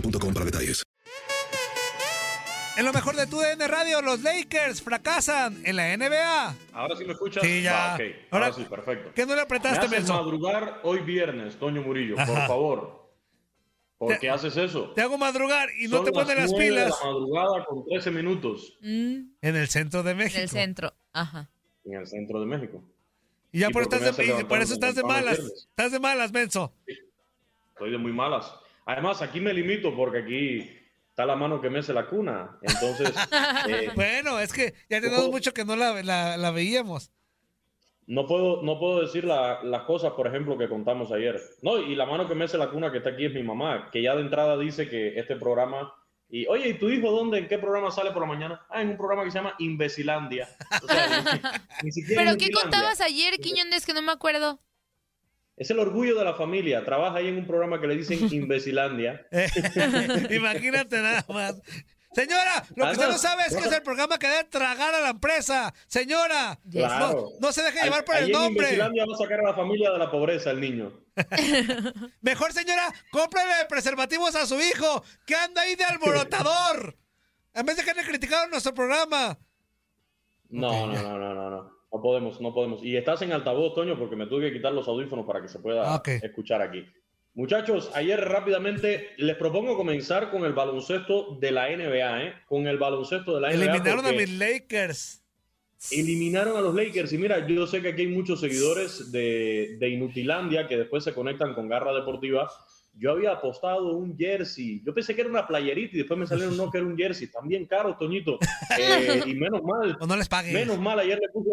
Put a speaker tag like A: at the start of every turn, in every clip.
A: boostmobile.com para detalles.
B: En lo mejor de tu DN Radio, los Lakers fracasan en la NBA.
C: Ahora sí me escuchas.
B: Sí, ya.
C: Va, ok. Ahora,
B: Ahora,
C: sí, perfecto.
B: ¿Qué no le apretaste,
C: me haces madrugar hoy viernes, Toño Murillo, por
B: Ajá.
C: favor. ¿Por
B: Te-
C: qué haces eso?
B: Te hago madrugar y no
C: Son
B: te ponen las
C: de
B: pilas.
C: la madrugada con 13 minutos
B: En el centro de México.
D: En el centro. Ajá.
C: en el centro de México.
B: Y ya
C: ¿Y
B: por,
C: por
B: estás de- y por eso estás de malas. Estás de malas, Menso.
C: Estoy de muy malas. Además, aquí me limito porque aquí está la mano que mece la cuna. Entonces, eh,
B: Bueno, es que ya tenemos mucho que no la, la- la veíamos.
C: no puedo, no puedo decir la- las cosas, por ejemplo, que contamos ayer. No, y la mano que mece la cuna que está aquí es mi mamá, que ya de entrada dice que este programa. Y, oye, ¿y tu hijo dónde? ¿En qué programa sale por la mañana? Ah, en un programa que se llama Imbecilandia. O sea, ni, ni siquiera
D: ¿Pero qué contabas ayer, Quiñones, que no me acuerdo?
C: Es el orgullo de la familia. Trabaja ahí en un programa que le dicen Imbecilandia.
B: Imagínate nada más. Señora, lo que usted no sabe es que es el programa que debe tragar a la empresa. Señora,
C: Claro.
B: no, no se deje llevar por
C: Ahí
B: el
C: en
B: nombre.
C: Imbecilandia va a sacar a la familia de la pobreza el niño.
B: Mejor, señora, cómprele preservativos a su hijo, que anda ahí de alborotador. En vez de que le criticaron nuestro programa.
C: No, no, no, no, no, no. No podemos, no podemos. Y estás en altavoz, Toño, porque me tuve que quitar los audífonos para que se pueda
B: Ah,
C: escuchar aquí. Muchachos, ayer rápidamente les propongo comenzar con el baloncesto de la NBA, ¿eh? Con el baloncesto de la NBA.
B: Eliminaron a mis Lakers.
C: Eliminaron a los Lakers. Y mira, yo sé que aquí hay muchos seguidores de, de Inutilandia que después se conectan con Garra Deportiva. Yo había apostado un jersey. Yo pensé que era una playerita y después me salieron no que era un jersey. También caro, Toñito. Eh, y menos mal.
B: O no les pagues.
C: Menos mal, ayer le puse,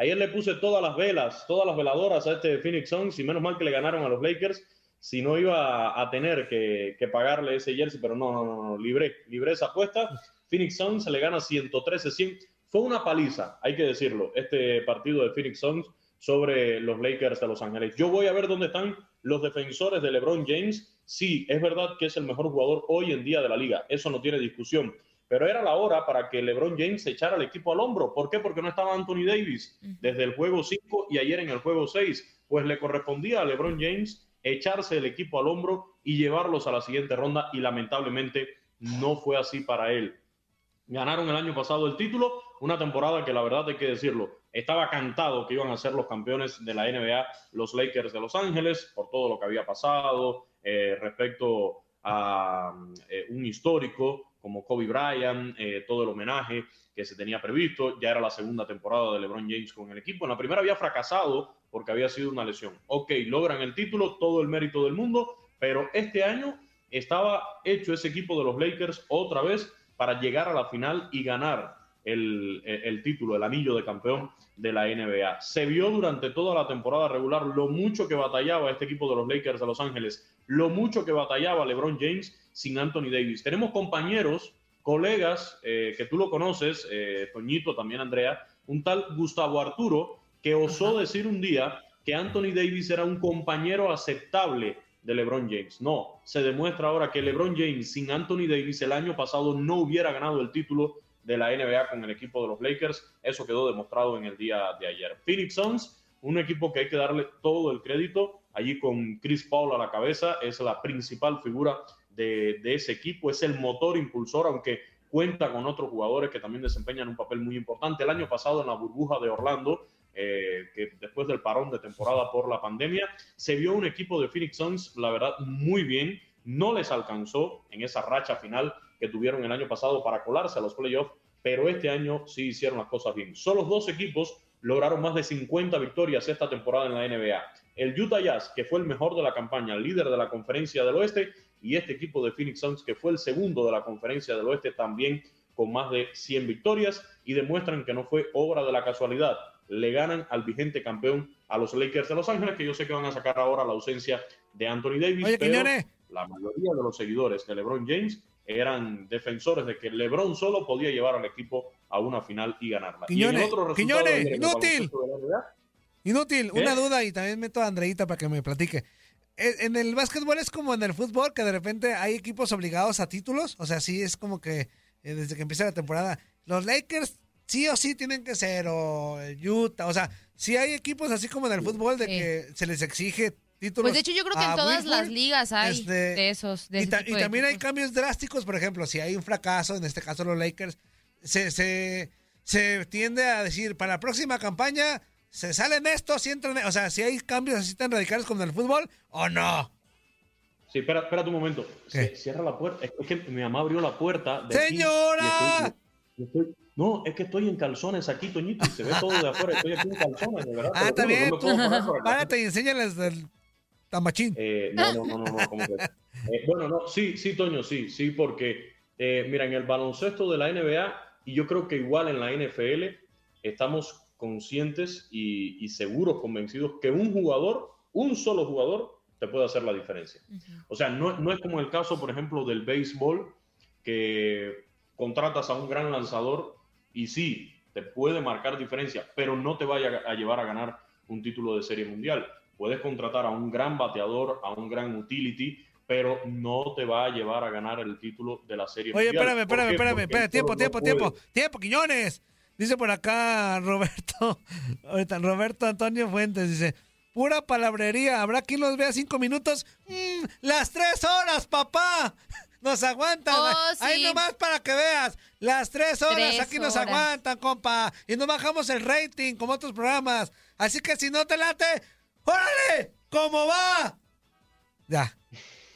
C: ayer le puse todas las velas, todas las veladoras a este Phoenix Suns y menos mal que le ganaron a los Lakers. Si no iba a tener que, pagarle ese jersey, pero no, no, no, no, libré, libré esa apuesta. Phoenix Suns se le gana 113-100. Fue una paliza, hay que decirlo, este partido de Phoenix Suns sobre los Lakers de Los Ángeles. Yo voy a ver dónde están los defensores de LeBron James. Sí, es verdad que es el mejor jugador hoy en día de la liga, eso no tiene discusión. Pero era la hora para que LeBron James se echara al equipo al hombro. ¿Por qué? Porque no estaba Anthony Davis desde el juego 5 y ayer en el juego 6. Pues le correspondía a LeBron James echarse el equipo al hombro y llevarlos a la siguiente ronda y lamentablemente no fue así para él. Ganaron el año pasado el título, una temporada que la verdad hay que decirlo, estaba cantado que iban a ser los campeones de la NBA, los Lakers de Los Ángeles, por todo lo que había pasado eh, respecto a eh, un histórico como Kobe Bryant, eh, todo el homenaje que se tenía previsto, ya era la segunda temporada de LeBron James con el equipo, en la primera había fracasado porque había sido una lesión. Ok, logran el título, todo el mérito del mundo, pero este año estaba hecho ese equipo de los Lakers otra vez para llegar a la final y ganar el, el, título, el anillo de campeón de la NBA. Se vio durante toda la temporada regular lo mucho que batallaba este equipo de los Lakers de Los Ángeles, lo mucho que batallaba LeBron James sin Anthony Davis. Tenemos compañeros, colegas, eh, que tú lo conoces, eh, Toñito, también Andrea, un tal Gustavo Arturo, que osó decir un día que Anthony Davis era un compañero aceptable de LeBron James. No, se demuestra ahora que LeBron James sin Anthony Davis el año pasado no hubiera ganado el título de la NBA con el equipo de los Lakers. Eso quedó demostrado en el día de ayer. Phoenix Suns, un equipo que hay que darle todo el crédito. Allí con Chris Paul a la cabeza, es la principal figura de, de ese equipo, es el motor impulsor, aunque cuenta con otros jugadores que también desempeñan un papel muy importante. El año pasado en la burbuja de Orlando, eh, que después del parón de temporada por la pandemia, se vio un equipo de Phoenix Suns, la verdad, muy bien. No les alcanzó en esa racha final que tuvieron el año pasado para colarse a los playoffs, pero este año sí hicieron las cosas bien. Solo dos equipos lograron más de 50 victorias esta temporada en la NBA. El Utah Jazz, que fue el mejor de la campaña, el líder de la conferencia del oeste, y este equipo de Phoenix Suns, que fue el segundo de la conferencia del oeste, también con más de 100 victorias, y demuestran que no fue obra de la casualidad. Le ganan al vigente campeón a los Lakers de Los Ángeles, que yo sé que van a sacar ahora la ausencia de Anthony Davis.
B: Oye,
C: pero la mayoría de los seguidores de LeBron James eran defensores de que LeBron solo podía llevar al equipo a una final y ganarla. y en otro resultado
B: Quiñones, inútil. Inútil,
C: ¿Qué?
B: una duda y también meto a Andreita para que me platique. ¿En el básquetbol es como en el fútbol, que de repente hay equipos obligados a títulos? O sea, sí es como que eh, desde que empieza la temporada, los Lakers sí o sí tienen que ser, o el Utah, o sea, sí hay equipos así como en el fútbol de
D: Sí.
B: que se les exige títulos.
D: Pues de hecho yo creo que en todas
B: Wilford,
D: las ligas hay
B: este,
D: de esos. De
B: y,
D: ese
B: ta-
D: tipo
B: y
D: de
B: también hay cambios drásticos, por ejemplo, si hay un fracaso, en este caso los Lakers, se, se, se tiende a decir, para la próxima campaña se salen estos y entran, o sea, si hay cambios así tan radicales como en el fútbol, o no.
C: Sí, espera, espera un momento. Cierra la puerta. Es que mi mamá abrió la puerta. de aquí
B: ¡Señora!
C: y estoy- y estoy- no, es que estoy en calzones aquí, Toñito, y se ve todo de afuera. Estoy aquí en calzones, de verdad.
B: Ah, bien,
C: no acá.
B: párate y enséñales el tamachín.
C: Eh, no, no, no, no, no, ¿cómo que? Eh, bueno, no, sí, sí, Toño, sí, sí, porque, eh, mira, en el baloncesto de la NBA, y yo creo que igual en la NFL, estamos conscientes y, y seguros, convencidos que un jugador, un solo jugador, te puede hacer la diferencia. O sea, no, no es como el caso, por ejemplo, del béisbol, que contratas a un gran lanzador y sí, te puede marcar diferencia, pero no te vaya a llevar a ganar un título de serie mundial. Puedes contratar a un gran bateador, a un gran utility, pero no te va a llevar a ganar el título de la serie
B: Oye,
C: mundial.
B: espérame,
C: ¿Por
B: espérame, espérame, espérame, tiempo, tiempo,
C: no
B: tiempo, tiempo, Quiñones. Dice por acá Roberto, ahorita Roberto Antonio Fuentes, dice, pura palabrería, ¿habrá quien los vea cinco minutos? Mm, las tres horas, papá. Nos aguantan.
D: Oh,
B: Ahí
D: sí.
B: nomás para que veas. Las tres horas,
D: Tres
B: aquí nos
D: horas.
B: aguantan, compa. Y no bajamos el rating como otros programas. Así que si no te late, ¡órale! ¿Cómo va? Ya.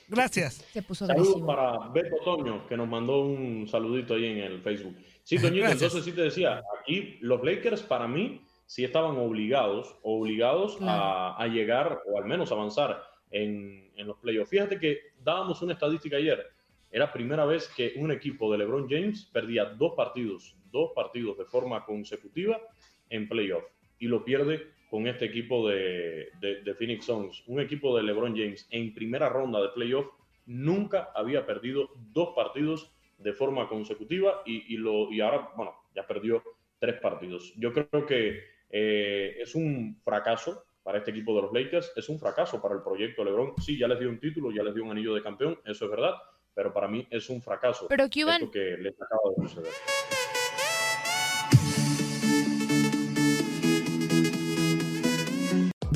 B: Gracias.
D: Se puso
C: Saludos
D: agresivo.
C: para Beto Toño, que nos mandó un saludito ahí en el Facebook. Sí, Toñito, entonces sí te decía, aquí los Lakers para mí sí estaban obligados, obligados a, a llegar o al menos avanzar en, en los playoffs. Fíjate que dábamos una estadística ayer. Era primera vez que un equipo de LeBron James perdía dos partidos, dos partidos de forma consecutiva en playoff y lo pierde con este equipo de, de- de Phoenix Suns. Un equipo de LeBron James en primera ronda de playoff nunca había perdido dos partidos de forma consecutiva y, y lo, y ahora, bueno, ya perdió tres partidos. Yo creo que eh, es un fracaso para este equipo de los Lakers, es un fracaso para el proyecto LeBron. Sí, ya les dio un título, ya les dio un anillo de campeón, eso es verdad, pero para mí es un fracaso
D: Pero, Cuban-
C: esto que les acaba de suceder.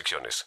E: restricciones.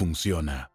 F: funciona.